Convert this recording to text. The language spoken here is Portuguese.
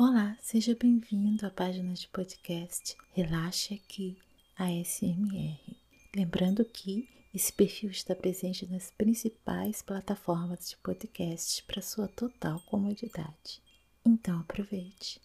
Olá, seja bem-vindo à página de podcast Relaxe Aqui, ASMR. Lembrando que esse perfil está presente nas principais plataformas de podcast para sua total comodidade. Então aproveite!